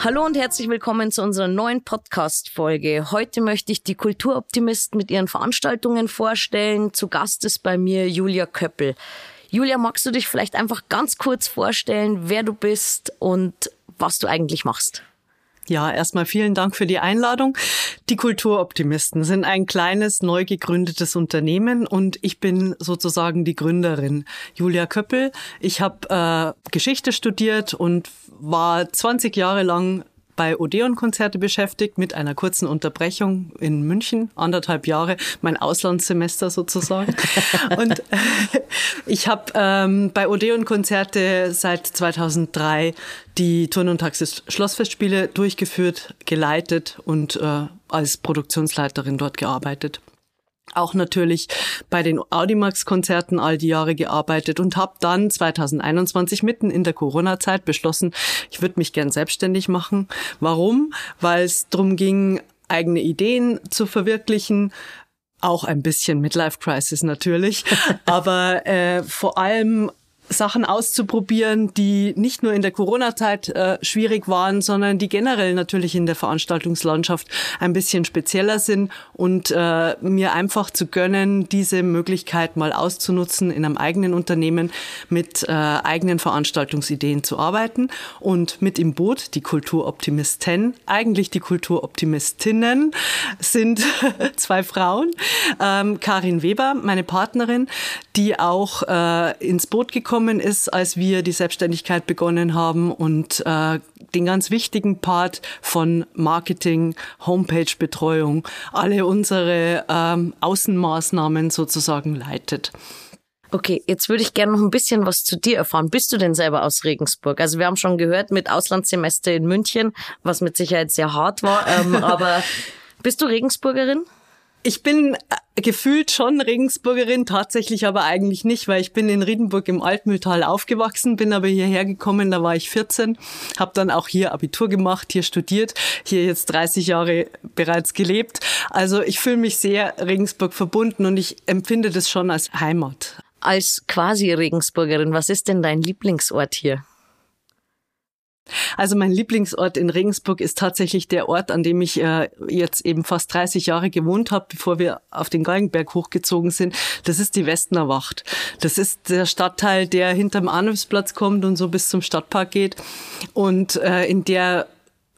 Hallo und herzlich willkommen zu unserer neuen Podcast-Folge. Heute möchte ich die Kulturoptimisten mit ihren Veranstaltungen vorstellen. Zu Gast ist bei mir Julia Köppel. Julia, magst du dich vielleicht einfach ganz kurz vorstellen, wer du bist und was du eigentlich machst? Ja, erstmal vielen Dank für die Einladung. Die Kulturoptimisten sind ein kleines, neu gegründetes Unternehmen und ich bin sozusagen die Gründerin, Julia Köppel. Ich habe äh, Geschichte studiert und war 20 Jahre lang bei Odeon-Konzerte beschäftigt mit einer kurzen Unterbrechung in München, anderthalb Jahre, mein Auslandssemester sozusagen. und ich habe ähm, bei Odeon-Konzerte seit 2003 die Turn- und Taxis Schlossfestspiele durchgeführt, geleitet und äh, als Produktionsleiterin dort gearbeitet auch natürlich bei den Audimax-Konzerten all die Jahre gearbeitet und habe dann 2021 mitten in der Corona-Zeit beschlossen, ich würde mich gern selbstständig machen. Warum? Weil es darum ging, eigene Ideen zu verwirklichen, auch ein bisschen Midlife Crisis natürlich, aber äh, vor allem Sachen auszuprobieren, die nicht nur in der Corona-Zeit äh, schwierig waren, sondern die generell natürlich in der Veranstaltungslandschaft ein bisschen spezieller sind und äh, mir einfach zu gönnen, diese Möglichkeit mal auszunutzen, in einem eigenen Unternehmen mit äh, eigenen Veranstaltungsideen zu arbeiten und mit im Boot die Kulturoptimisten, eigentlich die Kulturoptimistinnen sind zwei Frauen, ähm, Karin Weber, meine Partnerin, die auch äh, ins Boot gekommen gekommen ist, als wir die Selbstständigkeit begonnen haben und äh, den ganz wichtigen Part von Marketing, Homepage-Betreuung, alle unsere ähm, Außenmaßnahmen sozusagen leitet. Okay, jetzt würde ich gerne noch ein bisschen was zu dir erfahren. Bist du denn selber aus Regensburg? Also wir haben schon gehört mit Auslandssemester in München, was mit Sicherheit sehr hart war. Ähm, aber bist du Regensburgerin? Ich bin äh, gefühlt schon Regensburgerin, tatsächlich aber eigentlich nicht, weil ich bin in Riedenburg im Altmühltal aufgewachsen, bin aber hierher gekommen, da war ich 14, habe dann auch hier Abitur gemacht, hier studiert, hier jetzt 30 Jahre bereits gelebt. Also ich fühle mich sehr Regensburg verbunden und ich empfinde das schon als Heimat. Als quasi Regensburgerin, was ist denn dein Lieblingsort hier? Also mein Lieblingsort in Regensburg ist tatsächlich der Ort, an dem ich äh, jetzt eben fast 30 Jahre gewohnt habe, bevor wir auf den Galgenberg hochgezogen sind. Das ist die Westner Wacht. Das ist der Stadtteil, der hinterm Arnulfsplatz kommt und so bis zum Stadtpark geht und äh, in der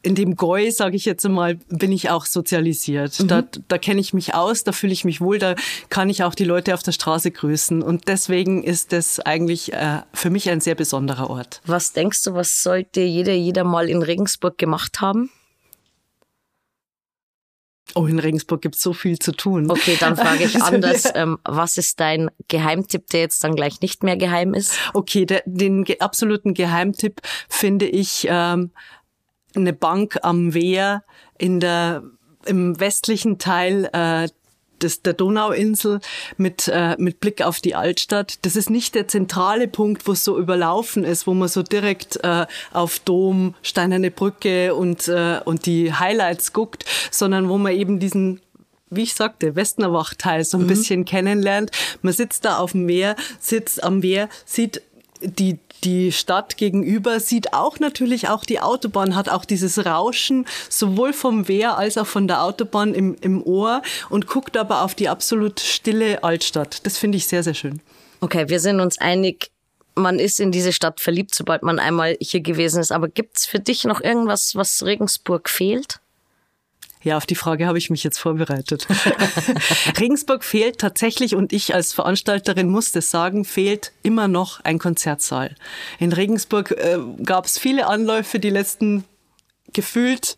in dem Goi, sage ich jetzt einmal, bin ich auch sozialisiert. Mhm. Da, da kenne ich mich aus, da fühle ich mich wohl, da kann ich auch die Leute auf der Straße grüßen. Und deswegen ist das eigentlich äh, für mich ein sehr besonderer Ort. Was denkst du, was sollte jeder, jeder mal in Regensburg gemacht haben? Oh, in Regensburg gibt es so viel zu tun. Okay, dann frage ich anders. Ähm, was ist dein Geheimtipp, der jetzt dann gleich nicht mehr geheim ist? Okay, der, den ge absoluten Geheimtipp finde ich ähm, eine Bank am Wehr in der, im westlichen Teil äh, des, der Donauinsel mit, äh, mit Blick auf die Altstadt. Das ist nicht der zentrale Punkt, wo es so überlaufen ist, wo man so direkt äh, auf Dom, Steinerne Brücke und, äh, und die Highlights guckt, sondern wo man eben diesen wie ich sagte, Westnerwach-Teil so ein mhm. bisschen kennenlernt. Man sitzt da auf dem Meer, sitzt am Meer, sieht die die Stadt gegenüber sieht auch natürlich auch die Autobahn, hat auch dieses Rauschen sowohl vom Wehr als auch von der Autobahn im, im Ohr und guckt aber auf die absolut stille Altstadt. Das finde ich sehr, sehr schön. Okay, wir sind uns einig, man ist in diese Stadt verliebt, sobald man einmal hier gewesen ist. Aber gibt's für dich noch irgendwas, was Regensburg fehlt? Ja, auf die Frage habe ich mich jetzt vorbereitet. Regensburg fehlt tatsächlich, und ich als Veranstalterin muss das sagen, fehlt immer noch ein Konzertsaal. In Regensburg äh, gab es viele Anläufe die letzten gefühlt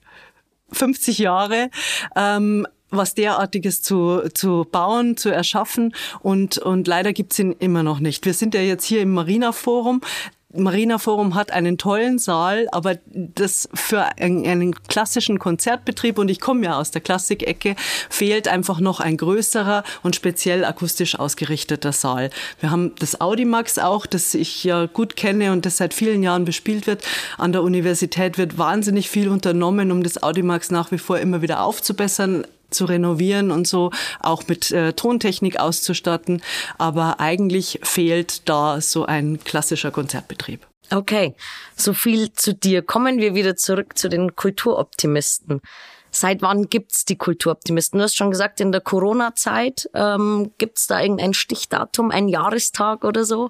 50 Jahre. Ähm, was derartiges zu, zu bauen, zu erschaffen und, und leider gibt's ihn immer noch nicht. Wir sind ja jetzt hier im Marina Forum. Marina Forum hat einen tollen Saal, aber das für einen, klassischen Konzertbetrieb, und ich komme ja aus der Klassikecke, fehlt einfach noch ein größerer und speziell akustisch ausgerichteter Saal. Wir haben das Audimax auch, das ich ja gut kenne und das seit vielen Jahren bespielt wird. An der Universität wird wahnsinnig viel unternommen, um das Audimax nach wie vor immer wieder aufzubessern zu renovieren und so, auch mit äh, Tontechnik auszustatten. Aber eigentlich fehlt da so ein klassischer Konzertbetrieb. Okay, so viel zu dir. Kommen wir wieder zurück zu den Kulturoptimisten. Seit wann gibt's die Kulturoptimisten? Du hast schon gesagt, in der Corona-Zeit ähm, gibt's da irgendein Stichdatum, ein Jahrestag oder so?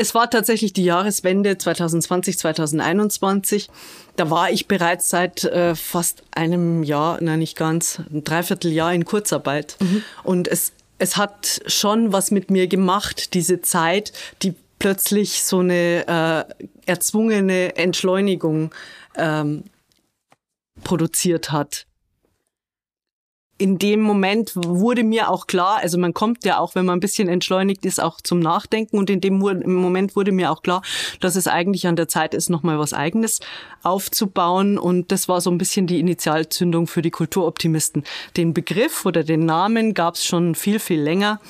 Es war tatsächlich die Jahreswende 2020, 2021. Da war ich bereits seit äh, fast einem Jahr, nein nicht ganz, ein Dreivierteljahr in Kurzarbeit. Mhm. Und es, es hat schon was mit mir gemacht, diese Zeit, die plötzlich so eine äh, erzwungene Entschleunigung ähm, produziert hat. In dem Moment wurde mir auch klar, also man kommt ja auch, wenn man ein bisschen entschleunigt ist, auch zum Nachdenken. Und in dem Moment wurde mir auch klar, dass es eigentlich an der Zeit ist, nochmal was Eigenes aufzubauen. Und das war so ein bisschen die Initialzündung für die Kulturoptimisten. Den Begriff oder den Namen gab es schon viel, viel länger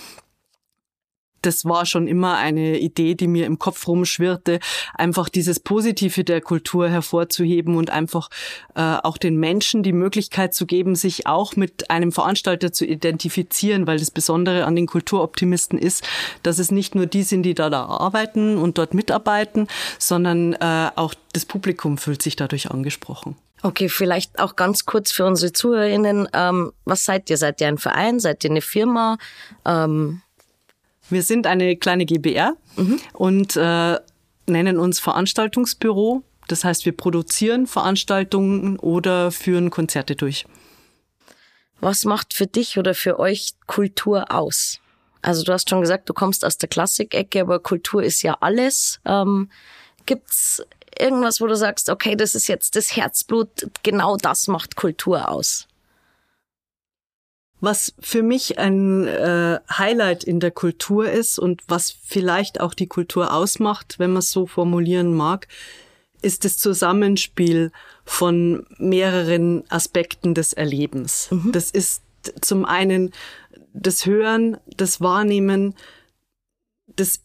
das war schon immer eine Idee, die mir im Kopf rumschwirrte, einfach dieses Positive der Kultur hervorzuheben und einfach äh, auch den Menschen die Möglichkeit zu geben, sich auch mit einem Veranstalter zu identifizieren, weil das Besondere an den Kulturoptimisten ist, dass es nicht nur die sind, die da, da arbeiten und dort mitarbeiten, sondern äh, auch das Publikum fühlt sich dadurch angesprochen. Okay, vielleicht auch ganz kurz für unsere ZuhörerInnen. Ähm, was seid ihr? Seid ihr ein Verein? Seid ihr eine Firma? Ähm wir sind eine kleine GBR mhm. und äh, nennen uns Veranstaltungsbüro. Das heißt, wir produzieren Veranstaltungen oder führen Konzerte durch. Was macht für dich oder für euch Kultur aus? Also du hast schon gesagt, du kommst aus der Klassikecke, aber Kultur ist ja alles. Ähm, gibt's irgendwas, wo du sagst, okay, das ist jetzt das Herzblut, genau das macht Kultur aus? Was für mich ein äh, Highlight in der Kultur ist und was vielleicht auch die Kultur ausmacht, wenn man es so formulieren mag, ist das Zusammenspiel von mehreren Aspekten des Erlebens. Mhm. Das ist zum einen das Hören, das Wahrnehmen, das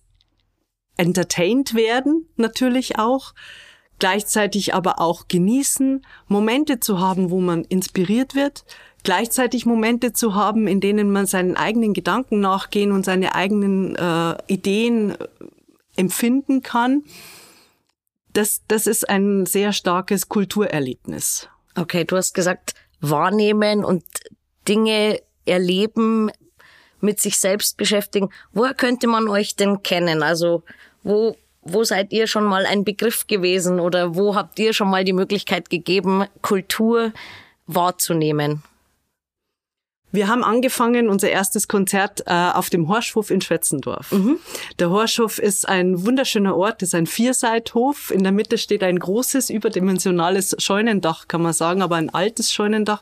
Entertained werden natürlich auch, gleichzeitig aber auch genießen, Momente zu haben, wo man inspiriert wird, gleichzeitig Momente zu haben, in denen man seinen eigenen Gedanken nachgehen und seine eigenen äh, Ideen äh, empfinden kann. Das, das ist ein sehr starkes Kulturerlebnis. Okay, du hast gesagt, wahrnehmen und Dinge erleben, mit sich selbst beschäftigen. Woher könnte man euch denn kennen? Also wo, wo seid ihr schon mal ein Begriff gewesen oder wo habt ihr schon mal die Möglichkeit gegeben, Kultur wahrzunehmen? Wir haben angefangen, unser erstes Konzert äh, auf dem Horschhof in Schwetzendorf. Mhm. Der Horschhof ist ein wunderschöner Ort, ist ein Vierseithof. In der Mitte steht ein großes, überdimensionales Scheunendach, kann man sagen, aber ein altes Scheunendach.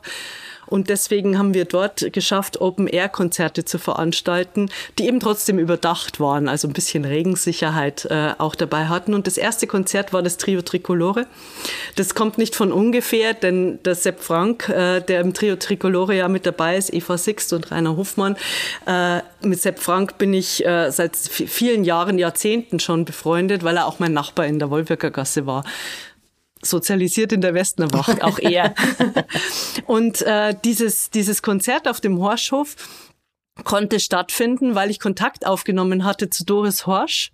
Und deswegen haben wir dort geschafft, Open-Air-Konzerte zu veranstalten, die eben trotzdem überdacht waren, also ein bisschen Regensicherheit äh, auch dabei hatten. Und das erste Konzert war das Trio Tricolore. Das kommt nicht von ungefähr, denn der Sepp Frank, äh, der im Trio Tricolore ja mit dabei ist, Eva Sixt und Rainer Hofmann, äh, mit Sepp Frank bin ich äh, seit vielen Jahren, Jahrzehnten schon befreundet, weil er auch mein Nachbar in der Gasse war sozialisiert in der Westnerwacht, auch er. und äh, dieses, dieses Konzert auf dem Horschhof konnte stattfinden, weil ich Kontakt aufgenommen hatte zu Doris Horsch,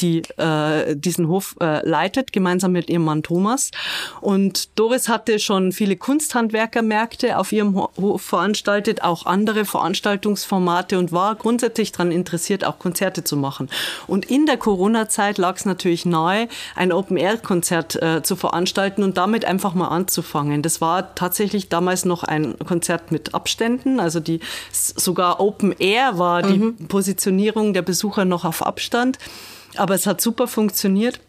die äh, diesen Hof äh, leitet, gemeinsam mit ihrem Mann Thomas. Und Doris hatte schon viele Kunsthandwerkermärkte auf ihrem Hof veranstaltet, auch andere Veranstaltungsformate und war grundsätzlich daran interessiert, auch Konzerte zu machen. Und in der Corona-Zeit lag es natürlich nahe, ein Open-Air-Konzert äh, zu veranstalten und damit einfach mal anzufangen. Das war tatsächlich damals noch ein Konzert mit Abständen, also die sogar Open Air war die mhm. Positionierung der Besucher noch auf Abstand. Aber es hat super funktioniert.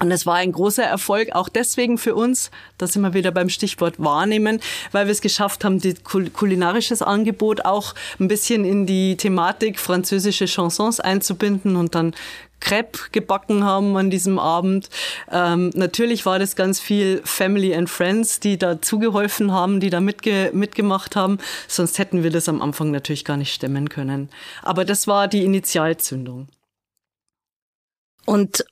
Und es war ein großer Erfolg, auch deswegen für uns, da sind wir wieder beim Stichwort wahrnehmen, weil wir es geschafft haben, die kulinarisches Angebot auch ein bisschen in die Thematik französische Chansons einzubinden und dann Crepe gebacken haben an diesem Abend. Ähm, natürlich war das ganz viel Family and Friends, die da zugeholfen haben, die da mitge mitgemacht haben. Sonst hätten wir das am Anfang natürlich gar nicht stemmen können. Aber das war die Initialzündung. Und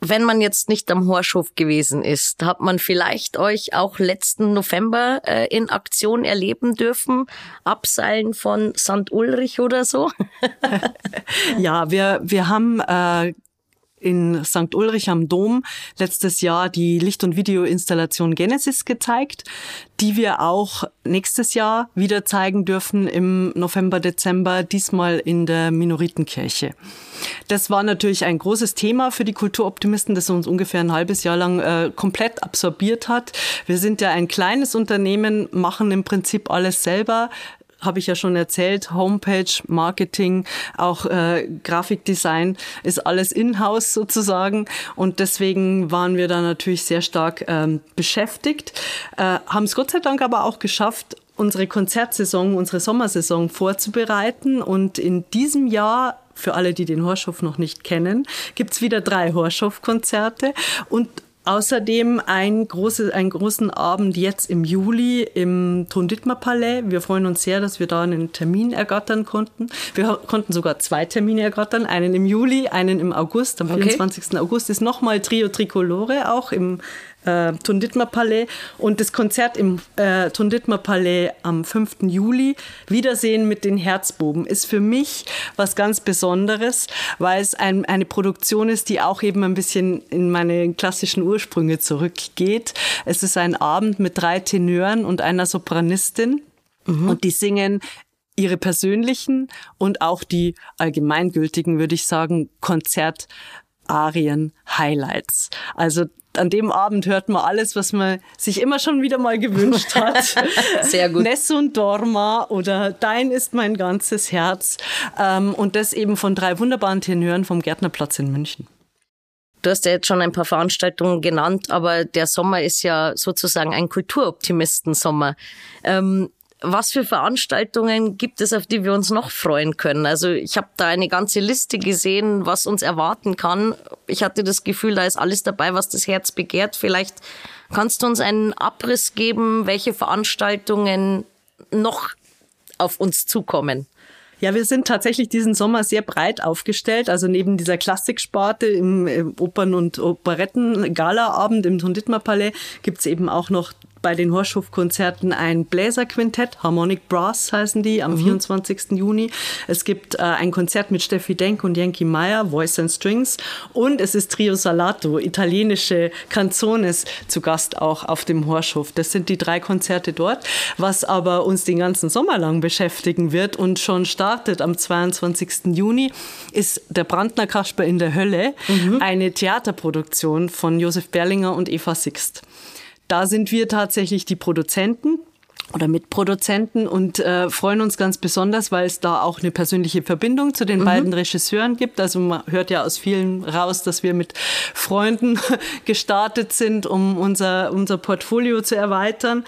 wenn man jetzt nicht am Horschhof gewesen ist, hat man vielleicht euch auch letzten November äh, in Aktion erleben dürfen, Abseilen von St. Ulrich oder so? ja, wir, wir haben äh, in St. Ulrich am Dom letztes Jahr die Licht- und Videoinstallation Genesis gezeigt, die wir auch nächstes Jahr wieder zeigen dürfen im November, Dezember, diesmal in der Minoritenkirche. Das war natürlich ein großes Thema für die Kulturoptimisten, das uns ungefähr ein halbes Jahr lang äh, komplett absorbiert hat. Wir sind ja ein kleines Unternehmen, machen im Prinzip alles selber, habe ich ja schon erzählt, Homepage, Marketing, auch äh, Grafikdesign ist alles in-house sozusagen. Und deswegen waren wir da natürlich sehr stark ähm, beschäftigt, äh, haben es Gott sei Dank aber auch geschafft, unsere Konzertsaison, unsere Sommersaison vorzubereiten. Und in diesem Jahr für alle, die den Horschof noch nicht kennen, gibt's wieder drei Horschof-Konzerte und Außerdem ein große, einen großen Abend jetzt im Juli im Tonditmer Palais. Wir freuen uns sehr, dass wir da einen Termin ergattern konnten. Wir konnten sogar zwei Termine ergattern, einen im Juli, einen im August. Am okay. 24. August ist nochmal Trio Tricolore auch im äh, Tunditmer Palais und das Konzert im äh, Tunditmer Palais am 5. Juli, Wiedersehen mit den Herzbuben, ist für mich was ganz Besonderes, weil es ein, eine Produktion ist, die auch eben ein bisschen in meine klassischen Ursprünge zurückgeht. Es ist ein Abend mit drei Tenören und einer Sopranistin. Mhm. Und die singen ihre persönlichen und auch die allgemeingültigen, würde ich sagen, Konzertarien Highlights. Also an dem Abend hört man alles, was man sich immer schon wieder mal gewünscht hat. Sehr gut. Nessun Dorma oder Dein ist mein ganzes Herz. Ähm, und das eben von drei wunderbaren Tenören vom Gärtnerplatz in München. Du hast ja jetzt schon ein paar Veranstaltungen genannt, aber der Sommer ist ja sozusagen ein Kulturoptimisten-Sommer. Ähm, was für Veranstaltungen gibt es, auf die wir uns noch freuen können? Also ich habe da eine ganze Liste gesehen, was uns erwarten kann. Ich hatte das Gefühl, da ist alles dabei, was das Herz begehrt. Vielleicht kannst du uns einen Abriss geben, welche Veranstaltungen noch auf uns zukommen. Ja, wir sind tatsächlich diesen Sommer sehr breit aufgestellt. Also neben dieser Klassiksparte im Opern- und Operetten-Galaabend im Tonditmer Palais gibt's eben auch noch bei den Horschhof-Konzerten ein Bläserquintett, Harmonic Brass heißen die, am mhm. 24. Juni. Es gibt äh, ein Konzert mit Steffi Denk und Yankee Meyer, Voice and Strings. Und es ist Trio Salato, italienische Canzones zu Gast auch auf dem Horschhof. Das sind die drei Konzerte dort. Was aber uns den ganzen Sommer lang beschäftigen wird und schon startet am 22. Juni, ist der Brandner Kasper in der Hölle, mhm. eine Theaterproduktion von Josef Berlinger und Eva Sixt. Da sind wir tatsächlich die Produzenten oder Mitproduzenten und äh, freuen uns ganz besonders, weil es da auch eine persönliche Verbindung zu den mhm. beiden Regisseuren gibt. Also man hört ja aus vielen raus, dass wir mit Freunden gestartet sind, um unser, unser Portfolio zu erweitern.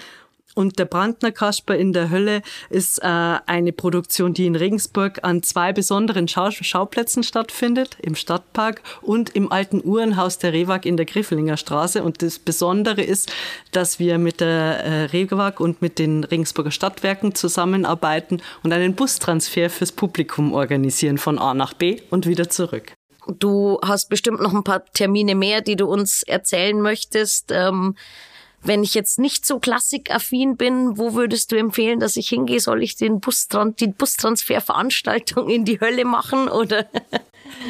Und der Brandner Kasper in der Hölle ist äh, eine Produktion, die in Regensburg an zwei besonderen Schau Schauplätzen stattfindet, im Stadtpark und im alten Uhrenhaus der Rewag in der Griffelinger Straße. Und das Besondere ist, dass wir mit der äh, Rewag und mit den Regensburger Stadtwerken zusammenarbeiten und einen Bustransfer fürs Publikum organisieren von A nach B und wieder zurück. Du hast bestimmt noch ein paar Termine mehr, die du uns erzählen möchtest. Ähm wenn ich jetzt nicht so klassikaffin bin, wo würdest du empfehlen, dass ich hingehe? Soll ich den Bustran die Bustransferveranstaltung in die Hölle machen oder?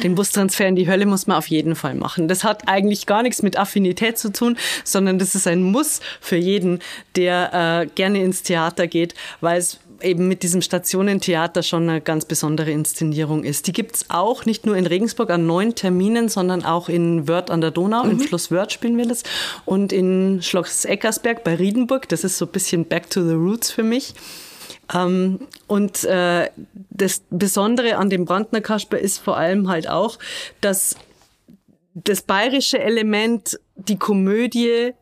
Den Bustransfer in die Hölle muss man auf jeden Fall machen. Das hat eigentlich gar nichts mit Affinität zu tun, sondern das ist ein Muss für jeden, der äh, gerne ins Theater geht, weil es eben mit diesem Stationentheater schon eine ganz besondere Inszenierung ist. Die gibt es auch nicht nur in Regensburg an neun Terminen, sondern auch in Wörth an der Donau. Mhm. Im Schloss Wörth spielen wir das. Und in Schloss Eckersberg bei Riedenburg. Das ist so ein bisschen Back to the Roots für mich. Ähm, und äh, das Besondere an dem Brandner Kasper ist vor allem halt auch, dass das bayerische Element, die Komödie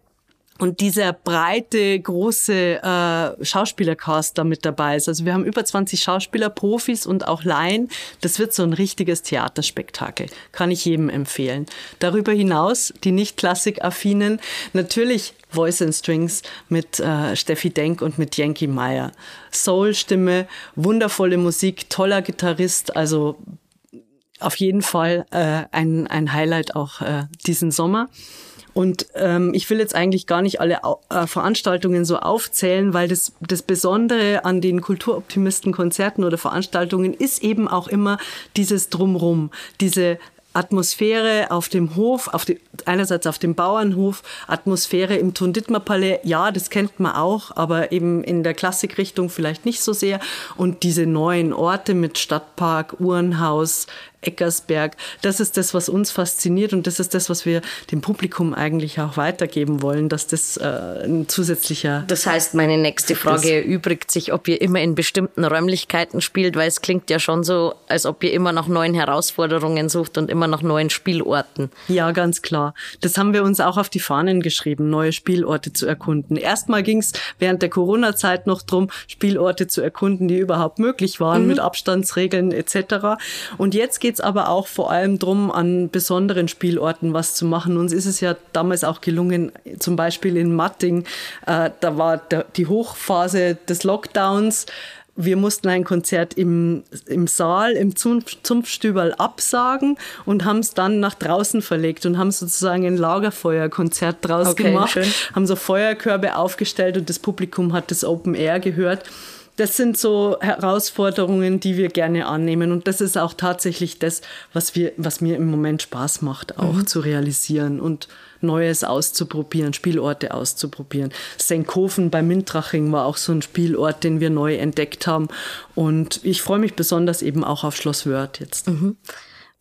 und dieser breite, große äh, Schauspielercast da mit dabei ist. Also wir haben über 20 Schauspieler, Profis und auch Laien. Das wird so ein richtiges Theaterspektakel. Kann ich jedem empfehlen. Darüber hinaus, die nicht klassikaffinen, natürlich Voice and Strings mit äh, Steffi Denk und mit Yankee Meyer. Soul-Stimme, wundervolle Musik, toller Gitarrist, also auf jeden Fall äh, ein, ein Highlight auch äh, diesen Sommer. Und ähm, ich will jetzt eigentlich gar nicht alle äh, Veranstaltungen so aufzählen, weil das, das Besondere an den Kulturoptimisten-Konzerten oder Veranstaltungen ist eben auch immer dieses Drumrum, diese Atmosphäre auf dem Hof, auf die, einerseits auf dem Bauernhof, Atmosphäre im Thun-Dittmar-Palais, ja, das kennt man auch, aber eben in der Klassikrichtung vielleicht nicht so sehr. Und diese neuen Orte mit Stadtpark, Uhrenhaus, Eckersberg. Das ist das, was uns fasziniert und das ist das, was wir dem Publikum eigentlich auch weitergeben wollen, dass das äh, ein zusätzlicher. Das heißt, meine nächste Frage erübrigt sich, ob ihr immer in bestimmten Räumlichkeiten spielt, weil es klingt ja schon so, als ob ihr immer nach neuen Herausforderungen sucht und immer nach neuen Spielorten. Ja, ganz klar. Das haben wir uns auch auf die Fahnen geschrieben, neue Spielorte zu erkunden. Erstmal ging es während der Corona-Zeit noch drum, Spielorte zu erkunden, die überhaupt möglich waren, mhm. mit Abstandsregeln etc. Und jetzt geht geht es aber auch vor allem darum, an besonderen Spielorten was zu machen. Uns ist es ja damals auch gelungen, zum Beispiel in Matting, äh, da war der, die Hochphase des Lockdowns. Wir mussten ein Konzert im, im Saal, im Zunftstüberl absagen und haben es dann nach draußen verlegt und haben sozusagen ein Lagerfeuerkonzert draus okay, gemacht, schön. haben so Feuerkörbe aufgestellt und das Publikum hat das Open Air gehört das sind so Herausforderungen, die wir gerne annehmen. Und das ist auch tatsächlich das, was, wir, was mir im Moment Spaß macht, auch mhm. zu realisieren und Neues auszuprobieren, Spielorte auszuprobieren. Senkhofen bei Mintraching war auch so ein Spielort, den wir neu entdeckt haben. Und ich freue mich besonders eben auch auf Schloss Wörth jetzt. Mhm.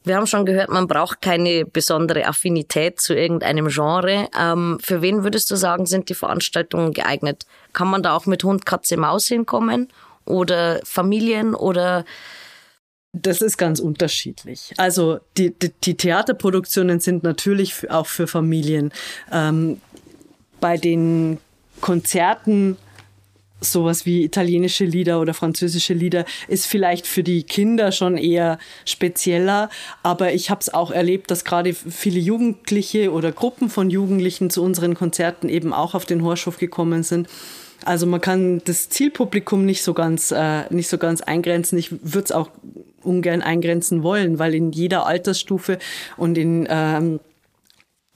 Wir haben schon gehört, man braucht keine besondere Affinität zu irgendeinem Genre. Ähm, für wen würdest du sagen, sind die Veranstaltungen geeignet? Kann man da auch mit Hund, Katze, Maus hinkommen? Oder Familien oder das ist ganz unterschiedlich. Also die, die, die Theaterproduktionen sind natürlich auch für Familien. Ähm, bei den Konzerten sowas wie italienische Lieder oder französische Lieder ist vielleicht für die Kinder schon eher spezieller, aber ich habe es auch erlebt, dass gerade viele Jugendliche oder Gruppen von Jugendlichen zu unseren Konzerten eben auch auf den Horschof gekommen sind. Also man kann das Zielpublikum nicht so ganz äh, nicht so ganz eingrenzen. Ich würde es auch ungern eingrenzen wollen, weil in jeder Altersstufe und in ähm,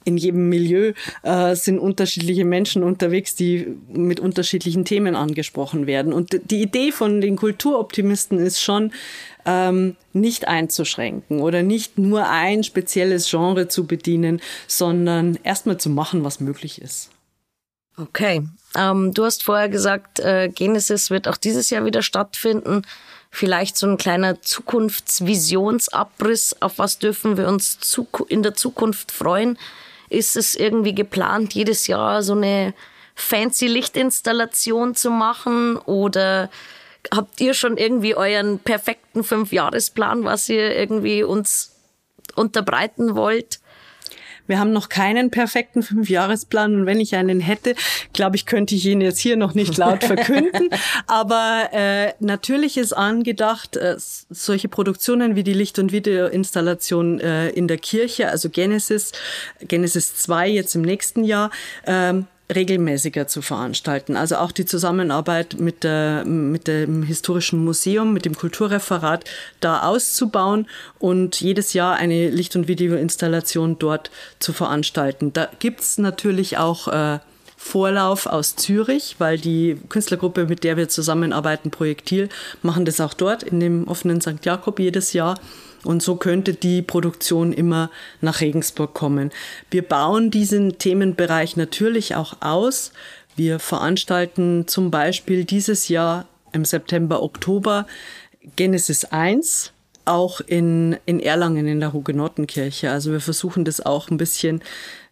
in jedem Milieu äh, sind unterschiedliche Menschen unterwegs, die mit unterschiedlichen Themen angesprochen werden. Und die Idee von den Kulturoptimisten ist schon, ähm, nicht einzuschränken oder nicht nur ein spezielles Genre zu bedienen, sondern erstmal zu machen, was möglich ist. Okay. Ähm, du hast vorher gesagt, äh, Genesis wird auch dieses Jahr wieder stattfinden. Vielleicht so ein kleiner Zukunftsvisionsabriss. Auf was dürfen wir uns in der Zukunft freuen? Ist es irgendwie geplant, jedes Jahr so eine fancy Lichtinstallation zu machen oder habt ihr schon irgendwie euren perfekten Fünfjahresplan, was ihr irgendwie uns unterbreiten wollt? Wir haben noch keinen perfekten Fünfjahresplan und wenn ich einen hätte, glaube ich, könnte ich ihn jetzt hier noch nicht laut verkünden. Aber äh, natürlich ist angedacht, äh, solche Produktionen wie die Licht- und Videoinstallation äh, in der Kirche, also Genesis, Genesis 2 jetzt im nächsten Jahr, ähm, regelmäßiger zu veranstalten. Also auch die Zusammenarbeit mit, der, mit dem Historischen Museum, mit dem Kulturreferat da auszubauen und jedes Jahr eine Licht- und Videoinstallation dort zu veranstalten. Da gibt's natürlich auch äh, Vorlauf aus Zürich, weil die Künstlergruppe, mit der wir zusammenarbeiten, Projektil, machen das auch dort in dem offenen St. Jakob jedes Jahr. Und so könnte die Produktion immer nach Regensburg kommen. Wir bauen diesen Themenbereich natürlich auch aus. Wir veranstalten zum Beispiel dieses Jahr im September, Oktober Genesis 1, auch in, in Erlangen in der Hugenottenkirche. Also wir versuchen das auch ein bisschen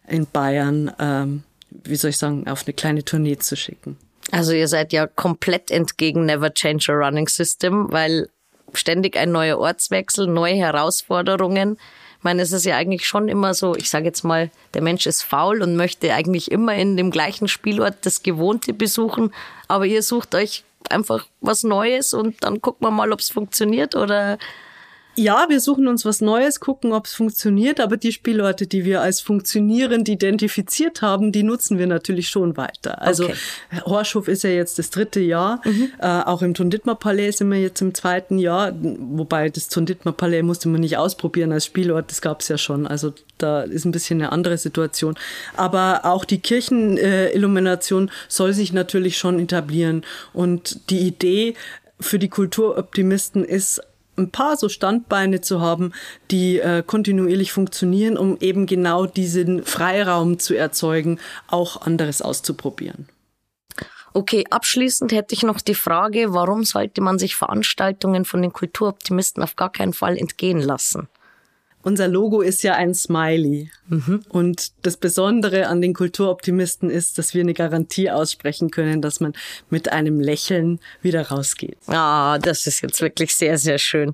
in Bayern, ähm, wie soll ich sagen, auf eine kleine Tournee zu schicken. Also ihr seid ja komplett entgegen Never Change a Running System, weil ständig ein neuer Ortswechsel, neue Herausforderungen. Ich meine, es ist ja eigentlich schon immer so, ich sage jetzt mal, der Mensch ist faul und möchte eigentlich immer in dem gleichen Spielort das Gewohnte besuchen, aber ihr sucht euch einfach was Neues und dann guckt man mal, ob es funktioniert oder Ja, wir suchen uns was Neues, gucken, ob es funktioniert, aber die Spielorte, die wir als funktionierend identifiziert haben, die nutzen wir natürlich schon weiter. Also okay. Horschhof ist ja jetzt das dritte Jahr, mhm. äh, auch im Tunditmer-Palais sind wir jetzt im zweiten Jahr, wobei das Tunditmer-Palais musste man nicht ausprobieren als Spielort, das gab es ja schon, also da ist ein bisschen eine andere Situation. Aber auch die Kirchenillumination äh, soll sich natürlich schon etablieren und die Idee für die Kulturoptimisten ist, ein paar so Standbeine zu haben, die äh, kontinuierlich funktionieren, um eben genau diesen Freiraum zu erzeugen, auch anderes auszuprobieren. Okay, abschließend hätte ich noch die Frage, warum sollte man sich Veranstaltungen von den Kulturoptimisten auf gar keinen Fall entgehen lassen? Unser Logo ist ja ein Smiley. Mhm. Und das Besondere an den Kulturoptimisten ist, dass wir eine Garantie aussprechen können, dass man mit einem Lächeln wieder rausgeht. Ah, das ist jetzt wirklich sehr, sehr schön.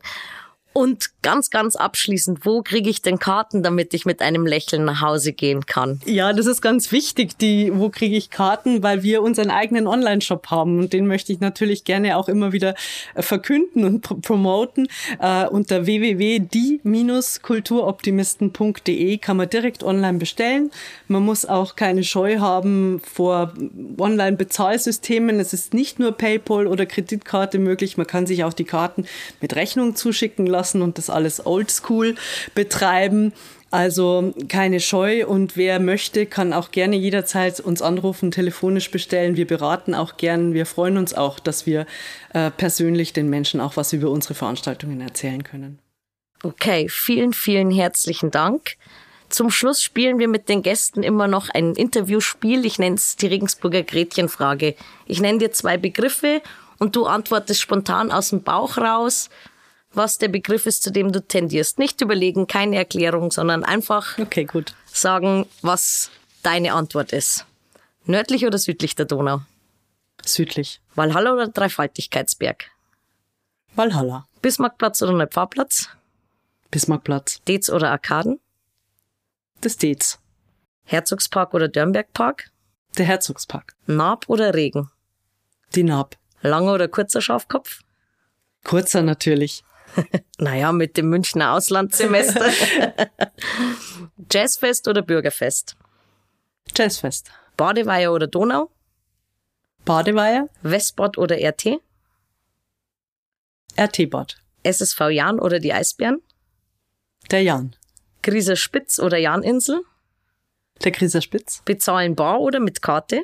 Und ganz, ganz abschließend, wo kriege ich denn Karten, damit ich mit einem Lächeln nach Hause gehen kann? Ja, das ist ganz wichtig, die, wo kriege ich Karten, weil wir unseren eigenen Online-Shop haben und den möchte ich natürlich gerne auch immer wieder äh, verkünden und pr promoten. Uh, unter www.die-kulturoptimisten.de kann man direkt online bestellen. Man muss auch keine Scheu haben vor Online-Bezahlsystemen. Es ist nicht nur PayPal oder Kreditkarte möglich. Man kann sich auch die Karten mit Rechnung zuschicken lassen lassen und das alles oldschool betreiben. Also keine Scheu und wer möchte, kann auch gerne jederzeit uns anrufen, telefonisch bestellen. Wir beraten auch gern. Wir freuen uns auch, dass wir äh, persönlich den Menschen auch was über unsere Veranstaltungen erzählen können. Okay, vielen, vielen herzlichen Dank. Zum Schluss spielen wir mit den Gästen immer noch ein Interviewspiel. Ich nenne es die Regensburger Gretchenfrage. Ich nenne dir zwei Begriffe und du antwortest spontan aus dem Bauch raus was der Begriff ist, zu dem du tendierst. Nicht überlegen, keine Erklärung, sondern einfach okay, gut. sagen, was deine Antwort ist. Nördlich oder südlich der Donau? Südlich. Walhalla oder Dreifaltigkeitsberg? Walhalla. Bismarckplatz oder Neupfarrplatz? Bismarckplatz. Dez oder Arkaden? Das Dez. Herzogspark oder Dörnbergpark? Der Herzogspark. Naab oder Regen? Die Naab. Langer oder kurzer Schafkopf? Kurzer natürlich. naja, mit dem Münchner Auslandssemester. Jazzfest oder Bürgerfest? Jazzfest. Badeweiher oder Donau? Badeweiher. Westbad oder RT? RT-Bad. SSV Jan oder die Eisbären? Der Jan. Grieser Spitz oder Janinsel? Der Grieser Spitz. Bezahlen bar oder mit Karte?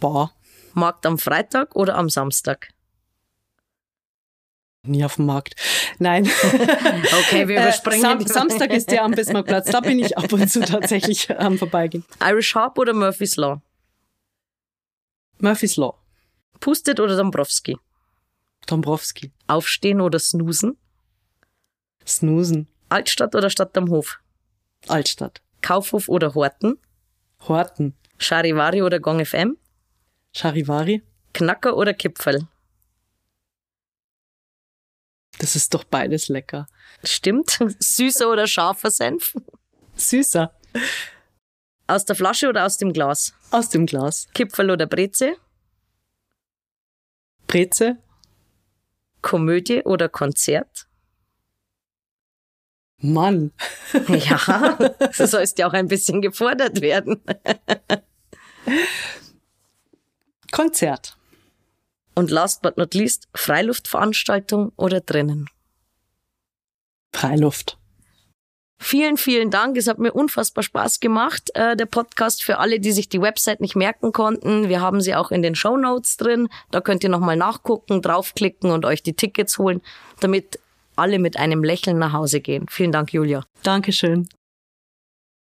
Bar. Markt am Freitag oder am Samstag? Nie auf dem Markt. Nein. Okay, wir überspringen. Äh, Sam Samstag ist der am Bismarckplatz. Da bin ich ab und zu tatsächlich am Vorbeigehen. Irish Harp oder Murphy's Law? Murphy's Law. Pustet oder Dombrowski? Dombrowski. Aufstehen oder snoosen? Snoosen. Altstadt oder Stadt am Hof? Altstadt. Kaufhof oder Horten? Horten. Charivari oder Gong FM? Charivari. Knacker oder Kipferl? Das ist doch beides lecker. Stimmt. Süßer oder scharfer Senf? Süßer. Aus der Flasche oder aus dem Glas? Aus dem Glas. Kipferl oder Breze? Breze. Komödie oder Konzert? Mann. ja, du sollst ja auch ein bisschen gefordert werden. Konzert. Und last but not least, Freiluftveranstaltung oder drinnen? Freiluft. Vielen, vielen Dank. Es hat mir unfassbar Spaß gemacht. Äh, der Podcast für alle, die sich die Website nicht merken konnten. Wir haben sie auch in den Show Notes drin. Da könnt ihr nochmal nachgucken, draufklicken und euch die Tickets holen, damit alle mit einem Lächeln nach Hause gehen. Vielen Dank, Julia. Dankeschön.